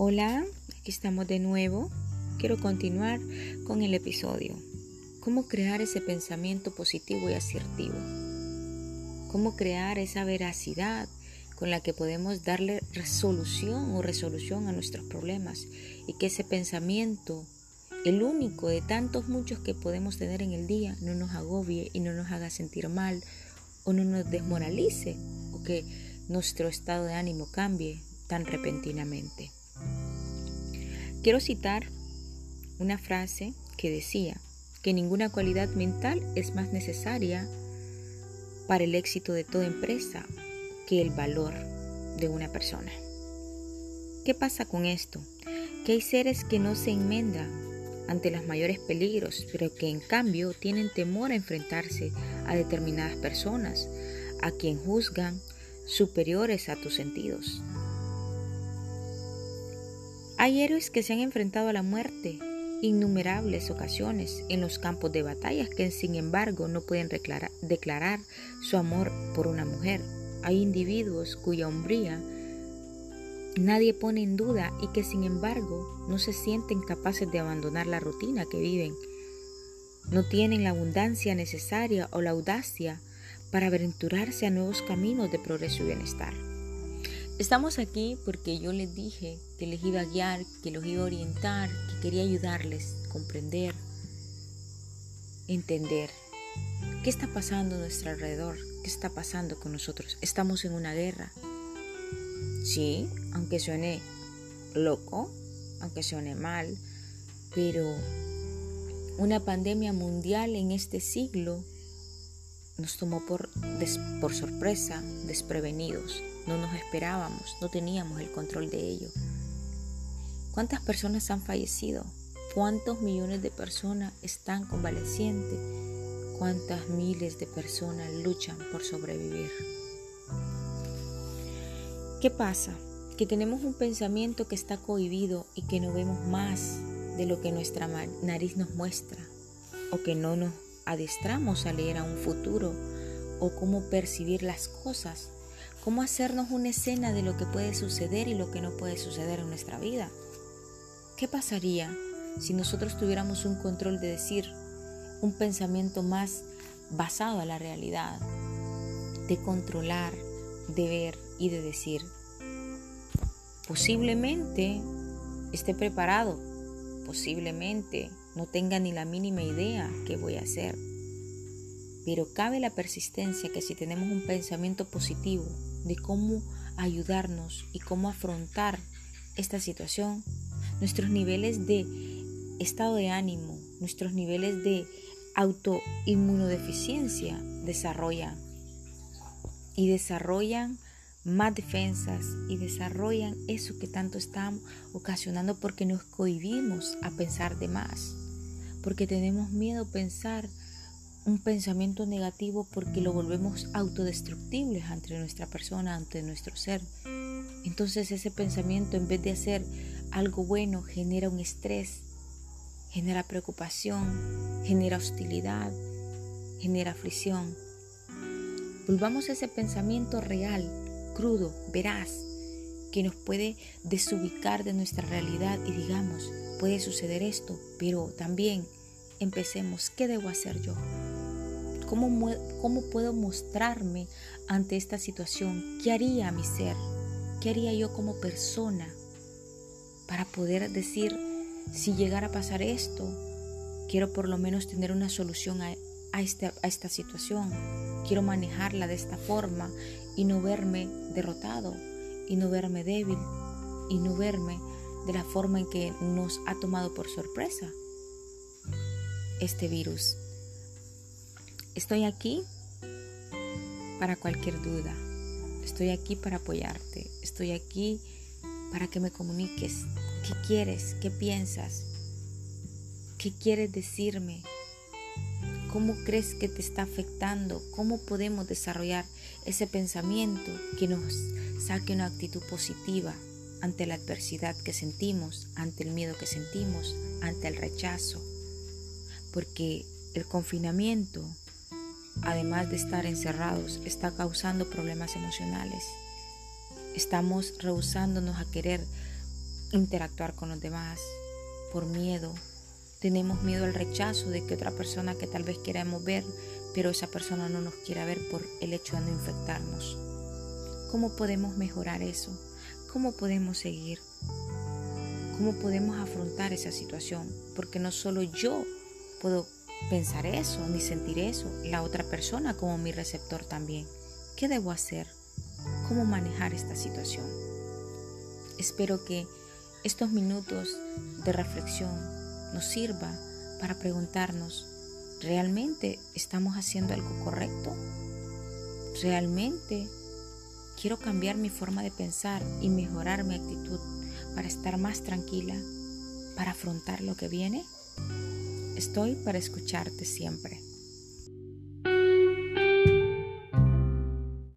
Hola, aquí estamos de nuevo. Quiero continuar con el episodio. ¿Cómo crear ese pensamiento positivo y asertivo? ¿Cómo crear esa veracidad con la que podemos darle resolución o resolución a nuestros problemas y que ese pensamiento, el único de tantos muchos que podemos tener en el día, no nos agobie y no nos haga sentir mal o no nos desmoralice o que nuestro estado de ánimo cambie tan repentinamente? Quiero citar una frase que decía que ninguna cualidad mental es más necesaria para el éxito de toda empresa que el valor de una persona. ¿Qué pasa con esto? Que hay seres que no se enmendan ante los mayores peligros, pero que en cambio tienen temor a enfrentarse a determinadas personas, a quien juzgan superiores a tus sentidos. Hay héroes que se han enfrentado a la muerte innumerables ocasiones en los campos de batallas que sin embargo no pueden declarar, su amor por una mujer. Hay individuos cuya hombría nadie pone en duda y que sin embargo no se sienten capaces de abandonar la rutina que viven. No tienen la abundancia necesaria o la audacia para aventurarse a nuevos caminos de progreso y bienestar. Estamos aquí porque yo les dije que les iba a guiar, que los iba a orientar, que quería ayudarles a comprender, entender qué está pasando a nuestro alrededor, qué está pasando con nosotros. Estamos en una guerra. Sí, aunque suene loco, aunque suene mal, pero una pandemia mundial en este siglo nos tomó por, por sorpresa, desprevenidos. No nos esperábamos, no teníamos el control de ello. ¿Cuántas personas han fallecido? ¿Cuántos millones de personas están convalecientes? ¿Cuántas miles de personas luchan por sobrevivir? ¿Qué pasa? Que tenemos un pensamiento que está cohibido y que no vemos más de lo que nuestra nariz nos muestra o que no nos adestramos a leer a un futuro o cómo percibir las cosas cómo hacernos una escena de lo que puede suceder y lo que no puede suceder en nuestra vida. ¿Qué pasaría si nosotros tuviéramos un control de decir un pensamiento más basado a la realidad, de controlar, de ver y de decir, posiblemente esté preparado, posiblemente no tenga ni la mínima idea qué voy a hacer, pero cabe la persistencia que si tenemos un pensamiento positivo, de cómo ayudarnos y cómo afrontar esta situación, nuestros niveles de estado de ánimo, nuestros niveles de autoinmunodeficiencia desarrollan y desarrollan más defensas y desarrollan eso que tanto estamos ocasionando porque nos cohibimos a pensar de más, porque tenemos miedo a pensar un pensamiento negativo porque lo volvemos autodestructibles ante nuestra persona, ante nuestro ser. Entonces ese pensamiento en vez de hacer algo bueno genera un estrés, genera preocupación, genera hostilidad, genera aflicción. Volvamos a ese pensamiento real, crudo, veraz, que nos puede desubicar de nuestra realidad y digamos, puede suceder esto, pero también empecemos, ¿qué debo hacer yo? ¿Cómo, ¿Cómo puedo mostrarme ante esta situación? ¿Qué haría mi ser? ¿Qué haría yo como persona para poder decir, si llegara a pasar esto, quiero por lo menos tener una solución a, este, a esta situación? Quiero manejarla de esta forma y no verme derrotado, y no verme débil, y no verme de la forma en que nos ha tomado por sorpresa este virus. Estoy aquí para cualquier duda. Estoy aquí para apoyarte. Estoy aquí para que me comuniques qué quieres, qué piensas, qué quieres decirme, cómo crees que te está afectando, cómo podemos desarrollar ese pensamiento que nos saque una actitud positiva ante la adversidad que sentimos, ante el miedo que sentimos, ante el rechazo. Porque el confinamiento además de estar encerrados, está causando problemas emocionales. Estamos rehusándonos a querer interactuar con los demás, por miedo. Tenemos miedo al rechazo de que otra persona que tal vez queramos ver, pero esa persona no nos quiera ver por el hecho de no infectarnos. ¿Cómo podemos mejorar eso? ¿Cómo podemos seguir? ¿Cómo podemos afrontar esa situación? Porque no solo yo puedo pensar eso ni sentir eso, la otra persona como mi receptor también. ¿Qué debo hacer? ¿Cómo manejar esta situación? Espero que estos minutos de reflexión nos sirva para preguntarnos, ¿realmente estamos haciendo algo correcto? ¿Realmente quiero cambiar mi forma de pensar y mejorar mi actitud para estar más tranquila, para afrontar lo que viene? Estoy para escucharte siempre.